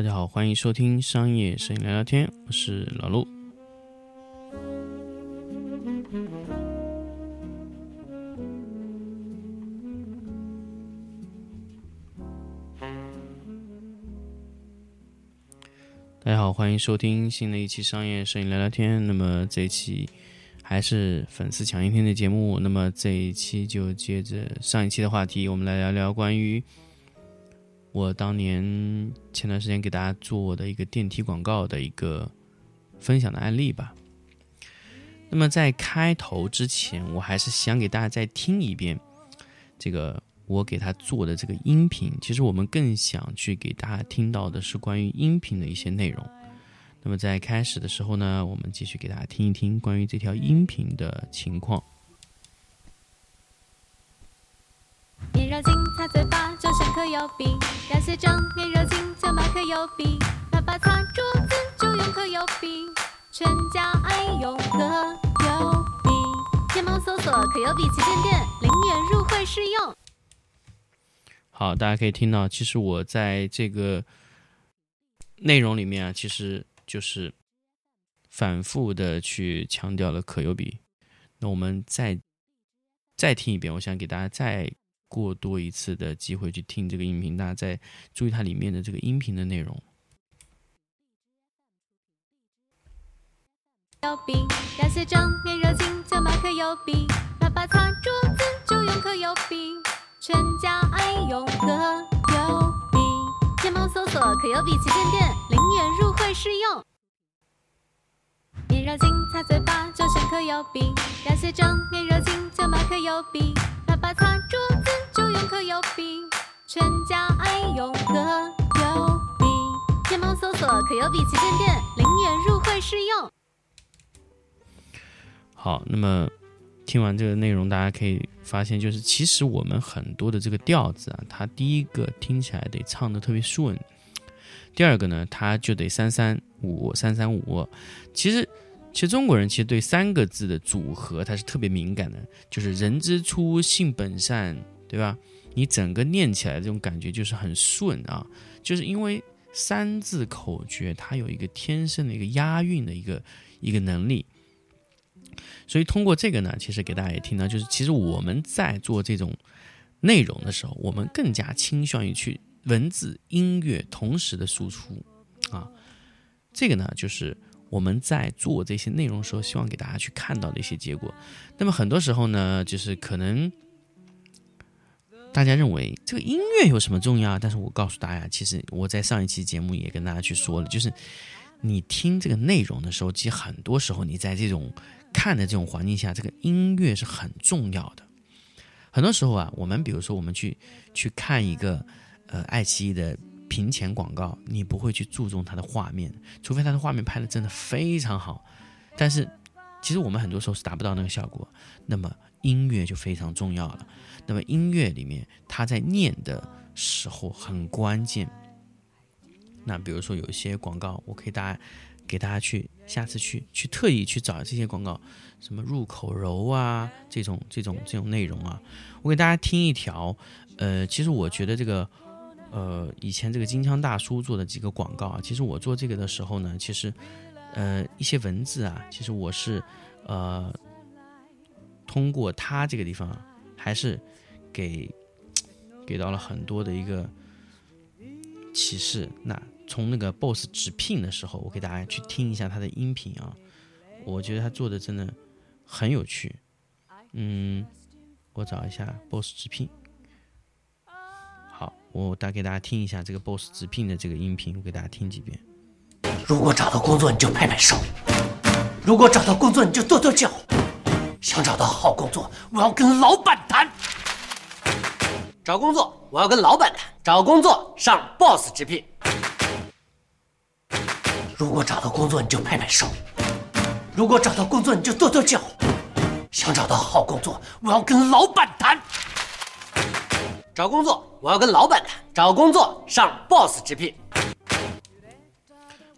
大家好，欢迎收听商业摄影聊聊天，我是老陆。大家好，欢迎收听新的一期商业摄影聊聊天。那么这一期还是粉丝抢先听的节目。那么这一期就接着上一期的话题，我们来聊聊关于我当年前段时间给大家做的一个电梯广告的一个分享的案例吧。那么在开头之前，我还是想给大家再听一遍这个我给他做的这个音频。其实我们更想去给大家听到的是关于音频的一些内容。那么在开始的时候呢，我们继续给大家听一听关于这条音频的情况。油笔，要写张面热情就买颗油笔，爸爸擦桌子就用颗油笔，全家爱用颗油笔。天猫搜索可油笔旗舰店，零元入会试用。好，大家可以听到，其实我在这个内容里面啊，其实就是反复的去强调了可油笔。那我们再再听一遍，我想给大家再过多一次的机会去听这个音频，大家再注意它里面的这个音频的内容。油笔要写张面热巾就买颗油笔，爸爸擦桌子就用颗油笔，全家爱用颗油笔。天猫搜索可油笔旗舰店，零元入会试用。面热巾擦嘴巴就选颗油笔，要写张面热巾就买颗油笔，爸爸擦桌子就用可优比，全家爱用可优比。天猫搜索可优比旗舰店，零元入会试用。好，那么听完这个内容，大家可以发现，就是其实我们很多的这个调子啊，它第一个听起来得唱的特别顺，第二个呢，它就得三三五三三五。其实，其实中国人其实对三个字的组合，它是特别敏感的，就是人之初，性本善，对吧？你整个念起来这种感觉就是很顺啊，就是因为三字口诀它有一个天生的一个押韵的一个一个能力。所以通过这个呢，其实给大家也听到，就是其实我们在做这种内容的时候，我们更加倾向于去文字、音乐同时的输出啊。这个呢，就是我们在做这些内容的时候，希望给大家去看到的一些结果。那么很多时候呢，就是可能大家认为这个音乐有什么重要？但是我告诉大家，其实我在上一期节目也跟大家去说了，就是你听这个内容的时候，其实很多时候你在这种看的这种环境下，这个音乐是很重要的。很多时候啊，我们比如说我们去去看一个呃爱奇艺的屏前广告，你不会去注重它的画面，除非它的画面拍的真的非常好。但是其实我们很多时候是达不到那个效果。那么音乐就非常重要了。那么音乐里面，它在念的时候很关键。那比如说有一些广告，我可以大家。给大家去下次去去特意去找这些广告，什么入口柔啊这种这种这种内容啊，我给大家听一条。呃，其实我觉得这个呃以前这个金枪大叔做的几个广告啊，其实我做这个的时候呢，其实呃一些文字啊，其实我是呃通过他这个地方还是给给到了很多的一个启示。那从那个 BOSS 直聘的时候，我给大家去听一下他的音频啊，我觉得他做的真的很有趣。嗯，我找一下 BOSS 直聘。好，我打给大家听一下这个 BOSS 直聘的这个音频，我给大家听几遍。如果找到工作，你就拍拍手；如果找到工作，你就跺跺脚。想找到好工作，我要跟老板谈。找工作，我要跟老板谈。找工作上 BOSS 直聘。如果找到工作，你就拍拍手；如果找到工作，你就跺跺脚。想找到好工作，我要跟老板谈。找工作，我要跟老板谈。找工作上 BOSS 直聘。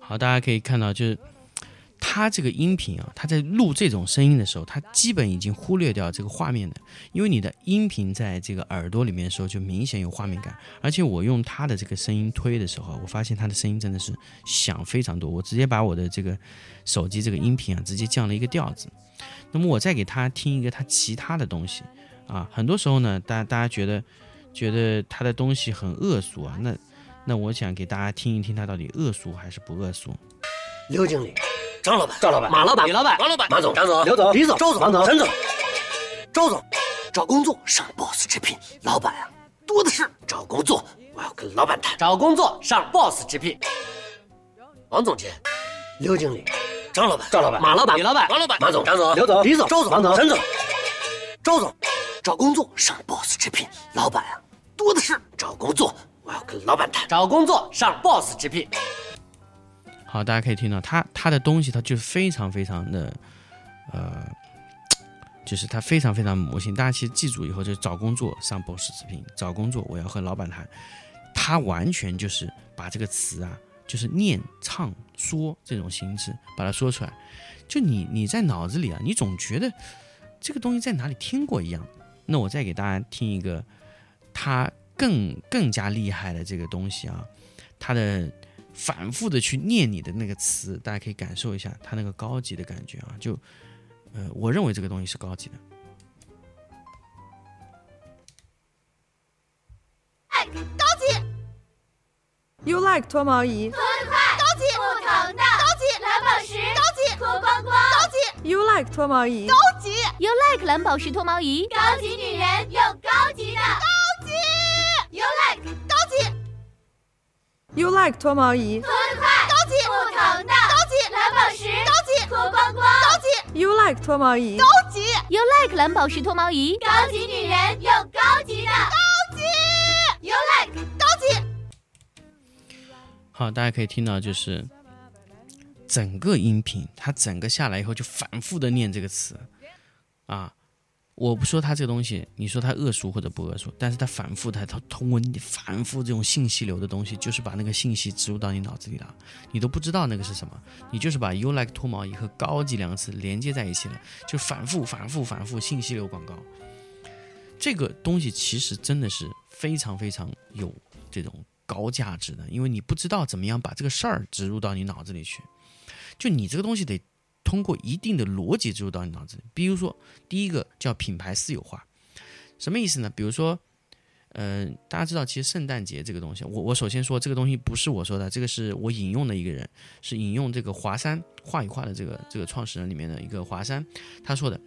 好，大家可以看到，就是他这个音频啊，他在录这种声音的时候，他基本已经忽略掉这个画面的，因为你的音频在这个耳朵里面的时候，就明显有画面感。而且我用他的这个声音推的时候，我发现他的声音真的是响非常多。我直接把我的这个手机这个音频啊，直接降了一个调子。那么我再给他听一个他其他的东西啊，很多时候呢，大大家觉得觉得他的东西很恶俗啊，那那我想给大家听一听他到底恶俗还是不恶俗。刘经理。张老板，赵老板，马老板，李老板，王老板，马总，张总，刘总，李总，周总，王总，陈总，周总，找工作上 boss 直聘，老板啊，多的是。找工作，我要跟老板谈。找工作上 boss 直聘，王总监，刘经理，张老板，赵老板，马老板，李老板，王老板，马总，张总，刘总，李总，周总，王总，陈总，周总，找工作上 boss 直聘，老板啊，多的是。找工作，我要跟老板谈。找工作上 boss 直聘。好，大家可以听到他他的东西，他就非常非常的，呃，就是他非常非常魔性。大家其实记住以后，就找工作上 boss 直聘，找工作我要和老板谈。他完全就是把这个词啊，就是念唱说这种形式把它说出来。就你你在脑子里啊，你总觉得这个东西在哪里听过一样。那我再给大家听一个他更更加厉害的这个东西啊，他的。反复的去念你的那个词，大家可以感受一下它那个高级的感觉啊！就，呃，我认为这个东西是高级的。高级。You like 脱毛仪？脱得快，高级。不疼的，高级。蓝宝石，高级。脱光光，高级。You like 脱毛仪？高级。You like 蓝宝石脱毛仪？高级女人用高级的，You like 脱毛仪？脱得快，高级。不疼的，高级。蓝宝石，高级。脱光光，高级。You like 脱毛仪？高级。You like 蓝宝石脱毛仪？高级女人用高级的，高级。You like 高级。好，大家可以听到，就是整个音频，它整个下来以后就反复的念这个词啊。我不说它这个东西，你说它恶俗或者不恶俗，但是它反复它它通过你反复这种信息流的东西，就是把那个信息植入到你脑子里了，你都不知道那个是什么，你就是把 you like 脱毛仪和高级两个词连接在一起了，就反复反复反复信息流广告。这个东西其实真的是非常非常有这种高价值的，因为你不知道怎么样把这个事儿植入到你脑子里去，就你这个东西得。通过一定的逻辑植入到你脑子里，比如说第一个叫品牌私有化，什么意思呢？比如说，呃，大家知道，其实圣诞节这个东西，我我首先说这个东西不是我说的，这个是我引用的一个人，是引用这个华山画与画的这个这个创始人里面的一个华山他说的，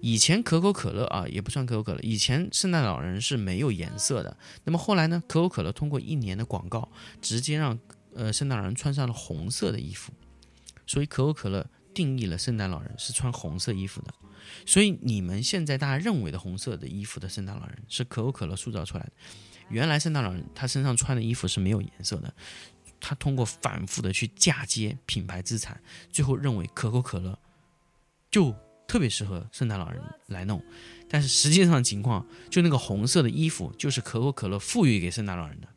以前可口可乐啊也不算可口可乐，以前圣诞老人是没有颜色的，那么后来呢，可口可乐通过一年的广告，直接让呃圣诞老人穿上了红色的衣服，所以可口可乐。定义了圣诞老人是穿红色衣服的，所以你们现在大家认为的红色的衣服的圣诞老人是可口可乐塑造出来的。原来圣诞老人他身上穿的衣服是没有颜色的，他通过反复的去嫁接品牌资产，最后认为可口可乐就特别适合圣诞老人来弄。但是实际上情况，就那个红色的衣服就是可口可乐赋予给圣诞老人的，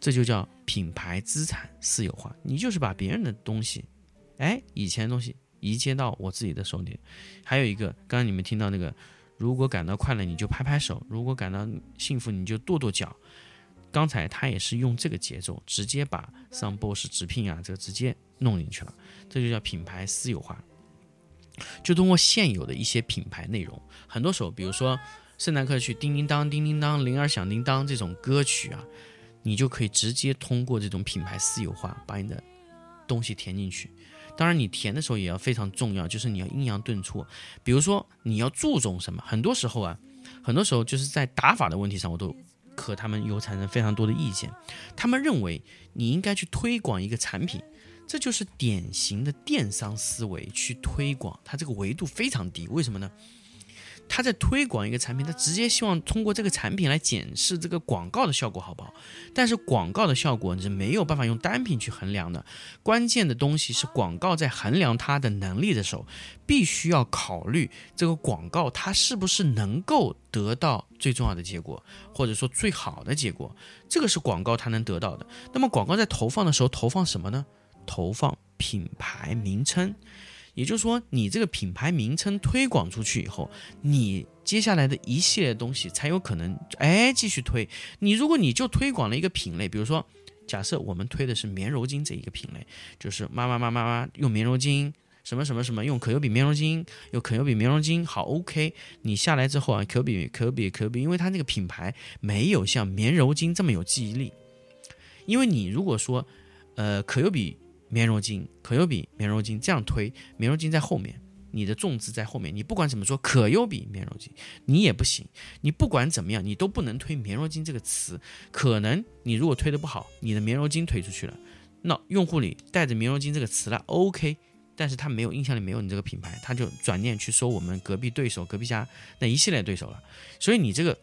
这就叫品牌资产私有化。你就是把别人的东西。哎，以前的东西移接到我自己的手里，还有一个，刚刚你们听到那个，如果感到快乐你就拍拍手，如果感到幸福你就跺跺脚。刚才他也是用这个节奏，直接把上 boss 直聘啊，这个直接弄进去了，这就叫品牌私有化。就通过现有的一些品牌内容，很多时候，比如说圣诞歌曲叮叮当叮叮当，铃儿响叮当这种歌曲啊，你就可以直接通过这种品牌私有化，把你的东西填进去。当然，你填的时候也要非常重要，就是你要阴阳顿挫。比如说，你要注重什么？很多时候啊，很多时候就是在打法的问题上，我都和他们有产生非常多的意见。他们认为你应该去推广一个产品，这就是典型的电商思维去推广，它这个维度非常低。为什么呢？他在推广一个产品，他直接希望通过这个产品来检视这个广告的效果好不好。但是广告的效果你是没有办法用单品去衡量的，关键的东西是广告在衡量它的能力的时候，必须要考虑这个广告它是不是能够得到最重要的结果，或者说最好的结果，这个是广告它能得到的。那么广告在投放的时候投放什么呢？投放品牌名称。也就是说，你这个品牌名称推广出去以后，你接下来的一系列东西才有可能哎继续推。你如果你就推广了一个品类，比如说，假设我们推的是棉柔巾这一个品类，就是妈妈妈妈妈用棉柔巾，什么什么什么用可优比棉柔巾，用可优比棉柔巾，好 OK。你下来之后啊，可比可比可比，因为它那个品牌没有像棉柔巾这么有记忆力。因为你如果说，呃，可优比。棉柔巾、可优比棉柔巾这样推，棉柔巾在后面，你的重字在后面，你不管怎么说可优比棉柔巾，你也不行。你不管怎么样，你都不能推棉柔巾这个词。可能你如果推的不好，你的棉柔巾推出去了，那用户里带着棉柔巾这个词了，OK，但是他没有印象里没有你这个品牌，他就转念去搜我们隔壁对手、隔壁家那一系列对手了。所以你这个。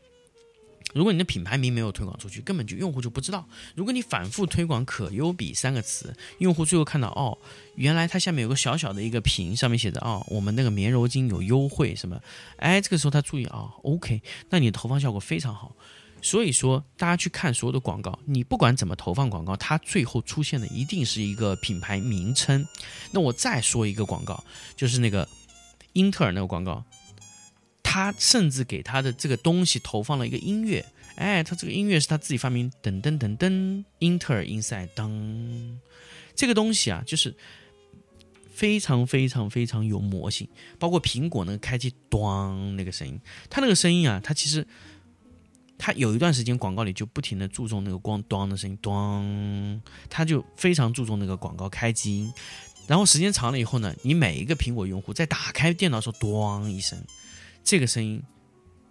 如果你的品牌名没有推广出去，根本就用户就不知道。如果你反复推广“可优比”三个词，用户最后看到哦，原来它下面有个小小的一个屏，上面写着哦，我们那个棉柔巾有优惠什么？哎，这个时候他注意啊，OK，那你的投放效果非常好。所以说，大家去看所有的广告，你不管怎么投放广告，它最后出现的一定是一个品牌名称。那我再说一个广告，就是那个英特尔那个广告。他甚至给他的这个东西投放了一个音乐，哎，他这个音乐是他自己发明，噔噔噔噔，英特尔 inside，噔，这个东西啊，就是非常非常非常有魔性，包括苹果那个开机咣那个声音，它那个声音啊，它其实它有一段时间广告里就不停的注重那个光咣的声音，咣，它就非常注重那个广告开机。音，然后时间长了以后呢，你每一个苹果用户在打开电脑时候，咣一声。这个声音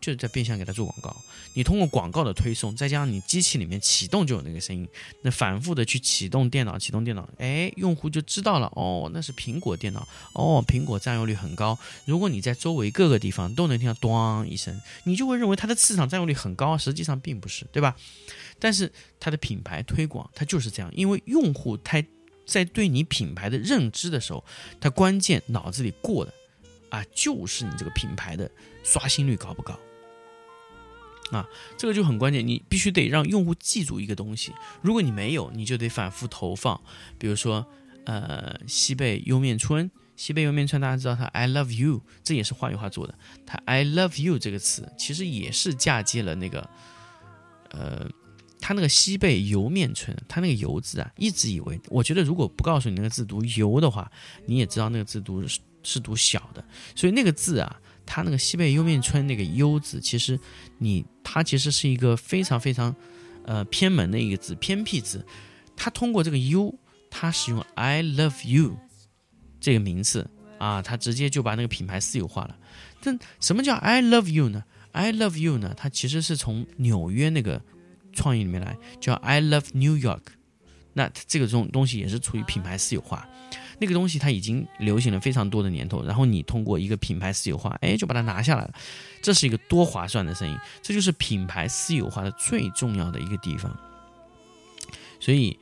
就是在变相给他做广告。你通过广告的推送，再加上你机器里面启动就有那个声音，那反复的去启动电脑，启动电脑，哎，用户就知道了，哦，那是苹果电脑，哦，苹果占有率很高。如果你在周围各个地方都能听到“咣”一声，你就会认为它的市场占有率很高，实际上并不是，对吧？但是它的品牌推广，它就是这样，因为用户他在对你品牌的认知的时候，他关键脑子里过的。啊，就是你这个品牌的刷新率高不高？啊，这个就很关键，你必须得让用户记住一个东西。如果你没有，你就得反复投放。比如说，呃，西贝莜面村，西贝莜面村，大家知道它 I love you，这也是话语话做的。它 I love you 这个词，其实也是嫁接了那个，呃，它那个西贝莜面村，它那个油字啊，一直以为，我觉得如果不告诉你那个字读油的话，你也知道那个字读是。读小的，所以那个字啊，它那个西贝莜面村那个优字，其实你它其实是一个非常非常呃偏门的一个字，偏僻字。它通过这个优，它使用 I love you 这个名字啊，它直接就把那个品牌私有化了。但什么叫 I love you 呢？I love you 呢？它其实是从纽约那个创意里面来，叫 I love New York。那这个种东西也是处于品牌私有化。那个东西它已经流行了非常多的年头，然后你通过一个品牌私有化，哎，就把它拿下来了，这是一个多划算的生意，这就是品牌私有化的最重要的一个地方。所以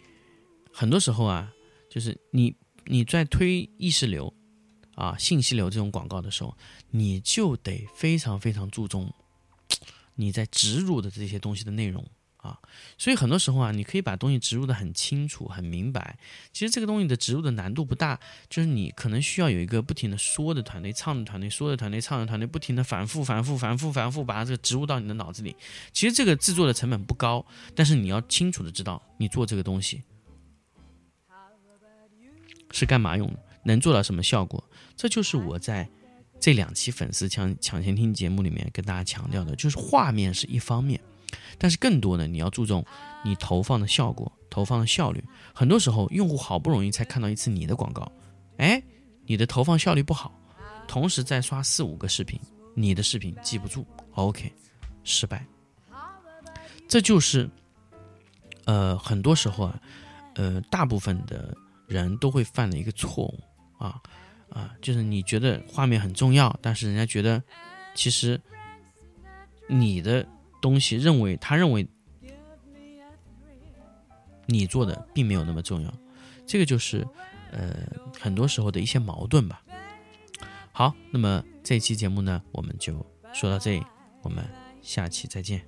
很多时候啊，就是你你在推意识流啊、信息流这种广告的时候，你就得非常非常注重你在植入的这些东西的内容。啊，所以很多时候啊，你可以把东西植入的很清楚、很明白。其实这个东西的植入的难度不大，就是你可能需要有一个不停的说的团队、唱的团队、说的团队、唱的团队，不停的反复、反复、反复、反复把它这个植入到你的脑子里。其实这个制作的成本不高，但是你要清楚的知道你做这个东西是干嘛用的，能做到什么效果。这就是我在这两期粉丝抢抢先听节目里面跟大家强调的，就是画面是一方面。但是更多的，你要注重你投放的效果、投放的效率。很多时候，用户好不容易才看到一次你的广告，哎，你的投放效率不好，同时再刷四五个视频，你的视频记不住，OK，失败。这就是，呃，很多时候啊，呃，大部分的人都会犯的一个错误啊啊，就是你觉得画面很重要，但是人家觉得其实你的。东西认为他认为你做的并没有那么重要，这个就是呃很多时候的一些矛盾吧。好，那么这期节目呢，我们就说到这里，我们下期再见。